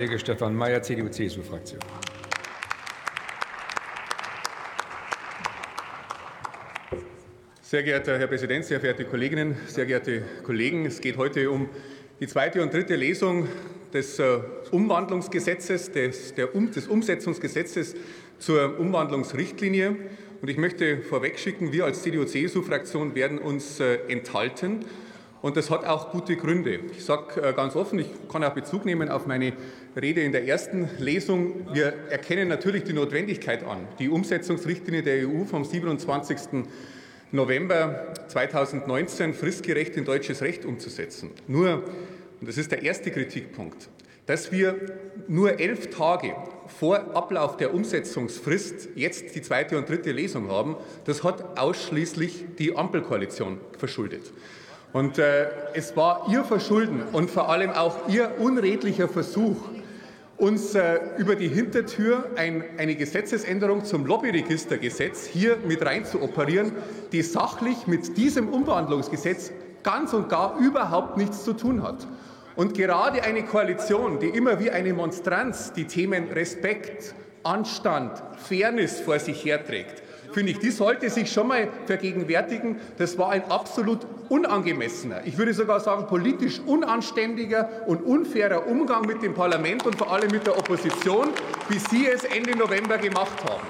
Kollege Stefan Mayer, CDU-CSU-Fraktion. Sehr geehrter Herr Präsident, sehr verehrte Kolleginnen, sehr geehrte Kollegen! Es geht heute um die zweite und dritte Lesung des äh, Umwandlungsgesetzes, des, der, des Umsetzungsgesetzes zur Umwandlungsrichtlinie. Und ich möchte vorwegschicken, wir als CDU-CSU-Fraktion werden uns äh, enthalten. Und das hat auch gute Gründe. Ich sage äh, ganz offen, ich kann auch Bezug nehmen auf meine Rede in der ersten Lesung. Wir erkennen natürlich die Notwendigkeit an, die Umsetzungsrichtlinie der EU vom 27. November 2019 fristgerecht in deutsches Recht umzusetzen. Nur, und das ist der erste Kritikpunkt, dass wir nur elf Tage vor Ablauf der Umsetzungsfrist jetzt die zweite und dritte Lesung haben, das hat ausschließlich die Ampelkoalition verschuldet. Und äh, es war Ihr Verschulden und vor allem auch Ihr unredlicher Versuch, uns äh, über die Hintertür ein, eine Gesetzesänderung zum Lobbyregistergesetz hier mit rein zu operieren, die sachlich mit diesem Umwandlungsgesetz ganz und gar überhaupt nichts zu tun hat. Und gerade eine Koalition, die immer wie eine Monstranz die Themen Respekt, Anstand, Fairness vor sich herträgt, ich, die sollte sich schon mal vergegenwärtigen, das war ein absolut unangemessener, ich würde sogar sagen politisch unanständiger und unfairer Umgang mit dem Parlament und vor allem mit der Opposition, wie Sie es Ende November gemacht haben.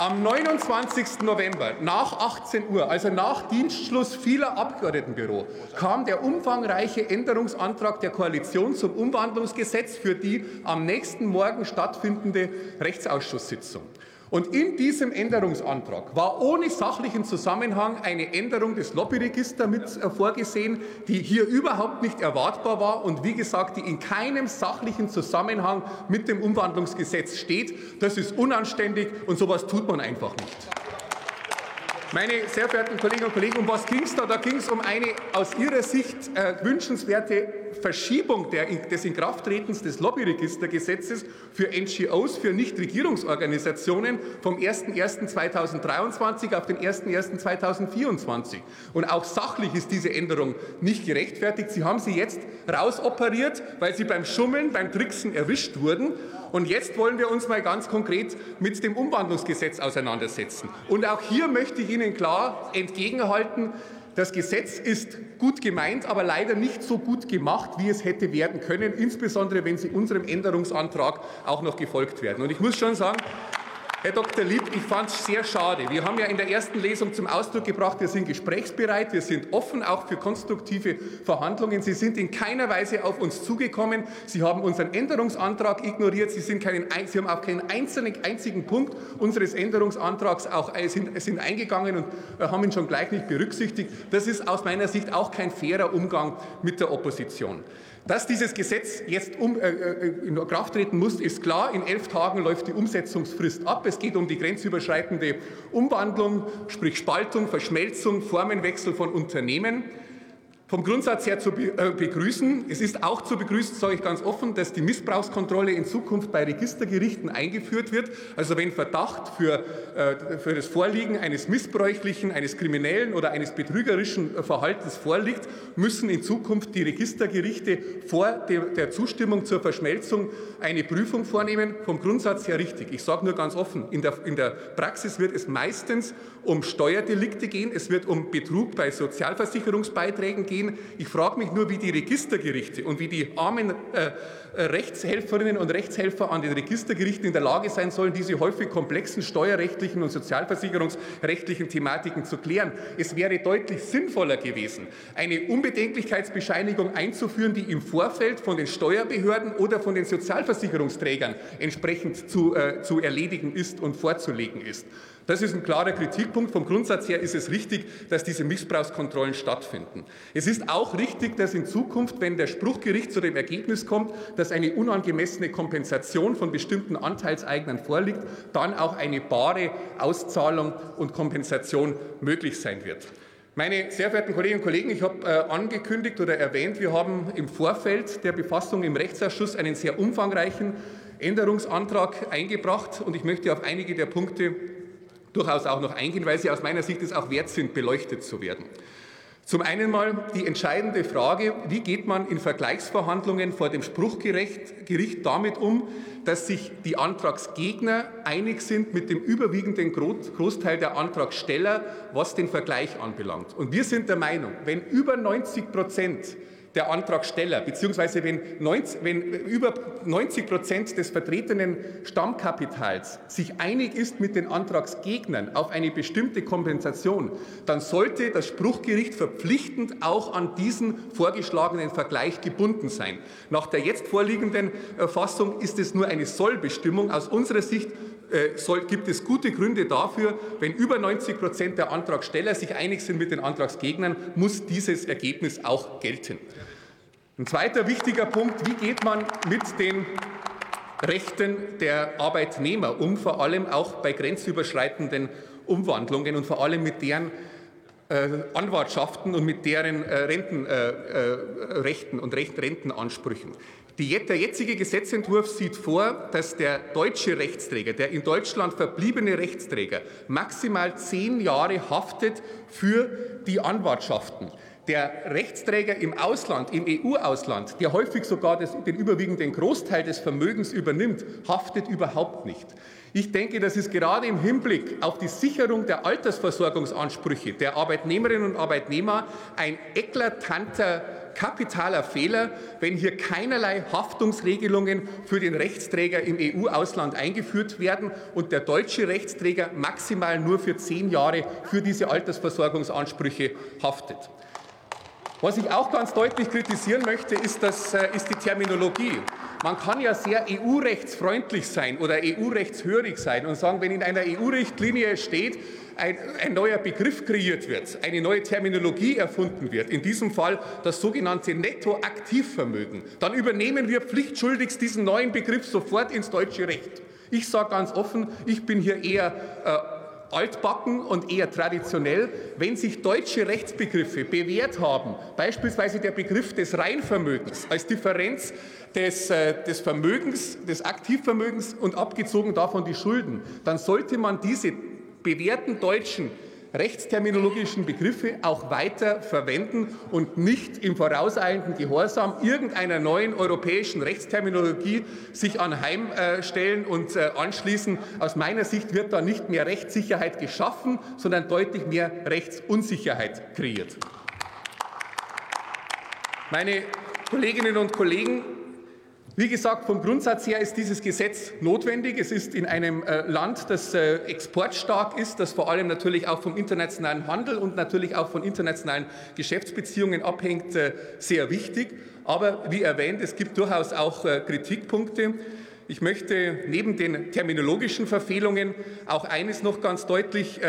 Am 29. November nach 18 Uhr, also nach Dienstschluss vieler Abgeordnetenbüro, kam der umfangreiche Änderungsantrag der Koalition zum Umwandlungsgesetz für die am nächsten Morgen stattfindende Rechtsausschusssitzung. Und in diesem Änderungsantrag war ohne sachlichen Zusammenhang eine Änderung des Lobbyregisters mit äh, vorgesehen, die hier überhaupt nicht erwartbar war und wie gesagt, die in keinem sachlichen Zusammenhang mit dem Umwandlungsgesetz steht. Das ist unanständig und sowas tut man einfach nicht. Meine sehr verehrten Kolleginnen und Kollegen, um was ging es da? Da ging es um eine aus Ihrer Sicht äh, wünschenswerte Verschiebung der, des Inkrafttretens des Lobbyregistergesetzes für NGOs, für Nichtregierungsorganisationen vom 01.01.2023 auf den 01.01.2024. Und auch sachlich ist diese Änderung nicht gerechtfertigt. Sie haben sie jetzt rausoperiert, weil sie beim Schummeln, beim Tricksen erwischt wurden. Und jetzt wollen wir uns mal ganz konkret mit dem Umwandlungsgesetz auseinandersetzen. Und auch hier möchte ich Ihnen klar entgegenhalten, das Gesetz ist gut gemeint, aber leider nicht so gut gemacht, wie es hätte werden können, insbesondere wenn Sie unserem Änderungsantrag auch noch gefolgt werden. Und ich muss schon sagen, Herr Dr. Lieb, ich fand es sehr schade. Wir haben ja in der ersten Lesung zum Ausdruck gebracht, wir sind gesprächsbereit, wir sind offen auch für konstruktive Verhandlungen. Sie sind in keiner Weise auf uns zugekommen. Sie haben unseren Änderungsantrag ignoriert. Sie, sind keinen, Sie haben auch keinen einzelnen, einzigen Punkt unseres Änderungsantrags auch, äh, sind, sind eingegangen und äh, haben ihn schon gleich nicht berücksichtigt. Das ist aus meiner Sicht auch kein fairer Umgang mit der Opposition. Dass dieses Gesetz jetzt um, äh, äh, in Kraft treten muss, ist klar. In elf Tagen läuft die Umsetzungsfrist ab. Es geht um die grenzüberschreitende Umwandlung, sprich Spaltung, Verschmelzung, Formenwechsel von Unternehmen vom Grundsatz her zu äh, begrüßen. Es ist auch zu begrüßen, sage ich ganz offen, dass die Missbrauchskontrolle in Zukunft bei Registergerichten eingeführt wird. Also wenn Verdacht für, äh, für das Vorliegen eines missbräuchlichen, eines kriminellen oder eines betrügerischen äh, Verhaltens vorliegt, müssen in Zukunft die Registergerichte vor der Zustimmung zur Verschmelzung eine Prüfung vornehmen. Vom Grundsatz her richtig. Ich sage nur ganz offen, in der, in der Praxis wird es meistens um Steuerdelikte gehen, es wird um Betrug bei Sozialversicherungsbeiträgen gehen, gehen. Ich frage mich nur, wie die Registergerichte und wie die armen äh, äh, Rechtshelferinnen und Rechtshelfer an den Registergerichten in der Lage sein sollen, diese häufig komplexen steuerrechtlichen und sozialversicherungsrechtlichen Thematiken zu klären. Es wäre deutlich sinnvoller gewesen, eine Unbedenklichkeitsbescheinigung einzuführen, die im Vorfeld von den Steuerbehörden oder von den Sozialversicherungsträgern entsprechend zu, äh, zu erledigen ist und vorzulegen ist. Das ist ein klarer Kritikpunkt. Vom Grundsatz her ist es richtig, dass diese Missbrauchskontrollen stattfinden. Es ist auch richtig, dass in Zukunft, wenn der Spruchgericht zu dem Ergebnis kommt, dass eine unangemessene Kompensation von bestimmten Anteilseignern vorliegt, dann auch eine bare Auszahlung und Kompensation möglich sein wird. Meine sehr verehrten Kolleginnen und Kollegen, ich habe äh, angekündigt oder erwähnt, wir haben im Vorfeld der Befassung im Rechtsausschuss einen sehr umfangreichen Änderungsantrag eingebracht und ich möchte auf einige der Punkte durchaus auch noch eingehen, weil sie aus meiner Sicht es auch wert sind, beleuchtet zu werden. Zum einen mal die entscheidende Frage, wie geht man in Vergleichsverhandlungen vor dem Spruchgericht damit um, dass sich die Antragsgegner einig sind mit dem überwiegenden Großteil der Antragsteller, was den Vergleich anbelangt. Und wir sind der Meinung, wenn über 90 Prozent der Antragsteller, beziehungsweise wenn, 90, wenn über 90 Prozent des vertretenen Stammkapitals sich einig ist mit den Antragsgegnern auf eine bestimmte Kompensation, dann sollte das Spruchgericht verpflichtend auch an diesen vorgeschlagenen Vergleich gebunden sein. Nach der jetzt vorliegenden Fassung ist es nur eine Sollbestimmung. Aus unserer Sicht äh, soll, gibt es gute Gründe dafür, wenn über 90 Prozent der Antragsteller sich einig sind mit den Antragsgegnern, muss dieses Ergebnis auch gelten. Ein zweiter wichtiger Punkt, wie geht man mit den Rechten der Arbeitnehmer um, vor allem auch bei grenzüberschreitenden Umwandlungen und vor allem mit deren äh, Anwartschaften und mit deren äh, Rentenrechten äh, und Rentenansprüchen. Die, der jetzige Gesetzentwurf sieht vor, dass der deutsche Rechtsträger, der in Deutschland verbliebene Rechtsträger, maximal zehn Jahre haftet für die Anwartschaften. Der Rechtsträger im Ausland, im EU-Ausland, der häufig sogar das, den überwiegenden Großteil des Vermögens übernimmt, haftet überhaupt nicht. Ich denke, das ist gerade im Hinblick auf die Sicherung der Altersversorgungsansprüche der Arbeitnehmerinnen und Arbeitnehmer ein eklatanter kapitaler Fehler, wenn hier keinerlei Haftungsregelungen für den Rechtsträger im EU-Ausland eingeführt werden und der deutsche Rechtsträger maximal nur für zehn Jahre für diese Altersversorgungsansprüche haftet. Was ich auch ganz deutlich kritisieren möchte, ist, das, äh, ist die Terminologie. Man kann ja sehr EU-rechtsfreundlich sein oder EU-rechtshörig sein und sagen, wenn in einer EU-Richtlinie steht, ein, ein, neuer Begriff kreiert wird, eine neue Terminologie erfunden wird, in diesem Fall das sogenannte Nettoaktivvermögen, dann übernehmen wir pflichtschuldigst diesen neuen Begriff sofort ins deutsche Recht. Ich sage ganz offen, ich bin hier eher äh, altbacken und eher traditionell, wenn sich deutsche Rechtsbegriffe bewährt haben, beispielsweise der Begriff des Reinvermögens als Differenz des, äh, des Vermögens, des Aktivvermögens und abgezogen davon die Schulden, dann sollte man diese bewährten deutschen rechtsterminologischen Begriffe auch weiter verwenden und nicht im vorauseilenden Gehorsam irgendeiner neuen europäischen Rechtsterminologie sich anheimstellen und äh, anschließen. Aus meiner Sicht wird da nicht mehr Rechtssicherheit geschaffen, sondern deutlich mehr Rechtsunsicherheit kreiert. Meine Kolleginnen und Kollegen, wie gesagt, vom Grundsatz her ist dieses Gesetz notwendig. Es ist in einem äh, Land, das äh, exportstark ist, das vor allem natürlich auch vom internationalen Handel und natürlich auch von internationalen Geschäftsbeziehungen abhängt, äh, sehr wichtig. Aber wie erwähnt, es gibt durchaus auch Kritikpunkte. Ich möchte neben den terminologischen Verfehlungen auch eines noch ganz deutlich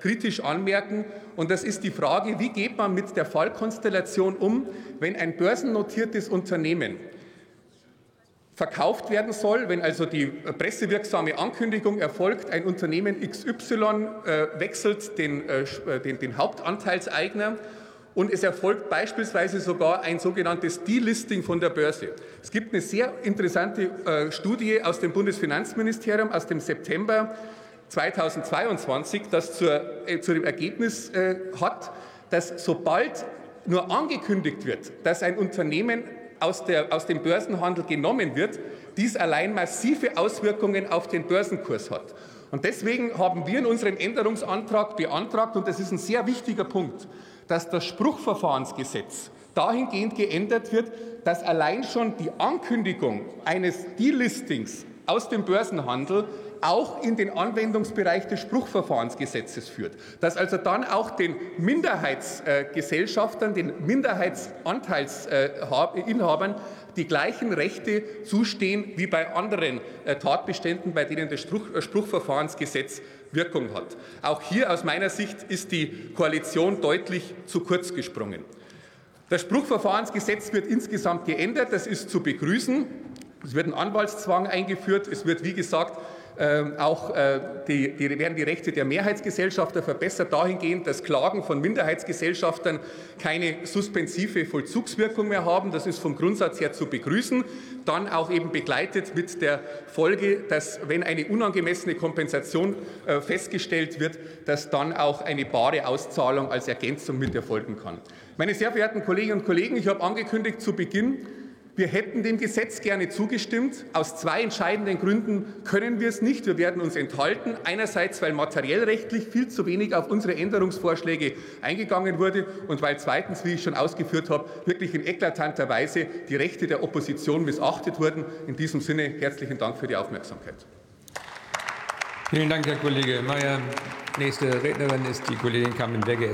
kritisch anmerken. Und das ist die Frage, wie geht man mit der Fallkonstellation um, wenn ein börsennotiertes Unternehmen verkauft werden soll, wenn also die pressewirksame Ankündigung erfolgt, ein Unternehmen XY äh, wechselt den, äh, äh, den, den Hauptanteilseigner und es erfolgt beispielsweise sogar ein sogenanntes Delisting von der Börse. Es gibt eine sehr interessante äh, Studie aus dem Bundesfinanzministerium aus dem September 2022, das zur, äh, zu dem Ergebnis äh, hat, dass sobald nur angekündigt wird, dass ein Unternehmen aus, der, aus dem Börsenhandel genommen wird, dies allein massive Auswirkungen auf den Börsenkurs hat. Und deswegen haben wir in unserem Änderungsantrag beantragt, und das ist ein sehr wichtiger Punkt, dass das Spruchverfahrensgesetz dahingehend geändert wird, dass allein schon die Ankündigung eines Delistings aus dem Börsenhandel auch in den Anwendungsbereich des Spruchverfahrensgesetzes führt. Dass also dann auch den Minderheitsgesellschaftern, den Minderheitsanteilsinhabern die gleichen Rechte zustehen wie bei anderen äh, Tatbeständen, bei denen das Spruchverfahrensgesetz Wirkung hat. Auch hier aus meiner Sicht ist die Koalition deutlich zu kurz gesprungen. Das Spruchverfahrensgesetz wird insgesamt geändert. Das ist zu begrüßen. Es wird ein Anwaltszwang eingeführt. Es wird, wie gesagt, auch äh, die, die, werden die Rechte der Mehrheitsgesellschafter verbessert dahingehend, dass Klagen von Minderheitsgesellschaftern keine suspensive Vollzugswirkung mehr haben. Das ist vom Grundsatz her zu begrüßen. Dann auch eben begleitet mit der Folge, dass wenn eine unangemessene Kompensation äh, festgestellt wird, dass dann auch eine bare Auszahlung als Ergänzung mit erfolgen kann. Meine sehr verehrten Kolleginnen und Kollegen, ich habe angekündigt zu Beginn, wir hätten dem Gesetz gerne zugestimmt. Aus zwei entscheidenden Gründen können wir es nicht. Wir werden uns enthalten. Einerseits, weil materiellrechtlich viel zu wenig auf unsere Änderungsvorschläge eingegangen wurde und weil zweitens, wie ich schon ausgeführt habe, wirklich in eklatanter Weise die Rechte der Opposition missachtet wurden. In diesem Sinne herzlichen Dank für die Aufmerksamkeit. Vielen Dank, Herr Kollege Mayer. Nächste Rednerin ist die Kollegin Carmen Wegge,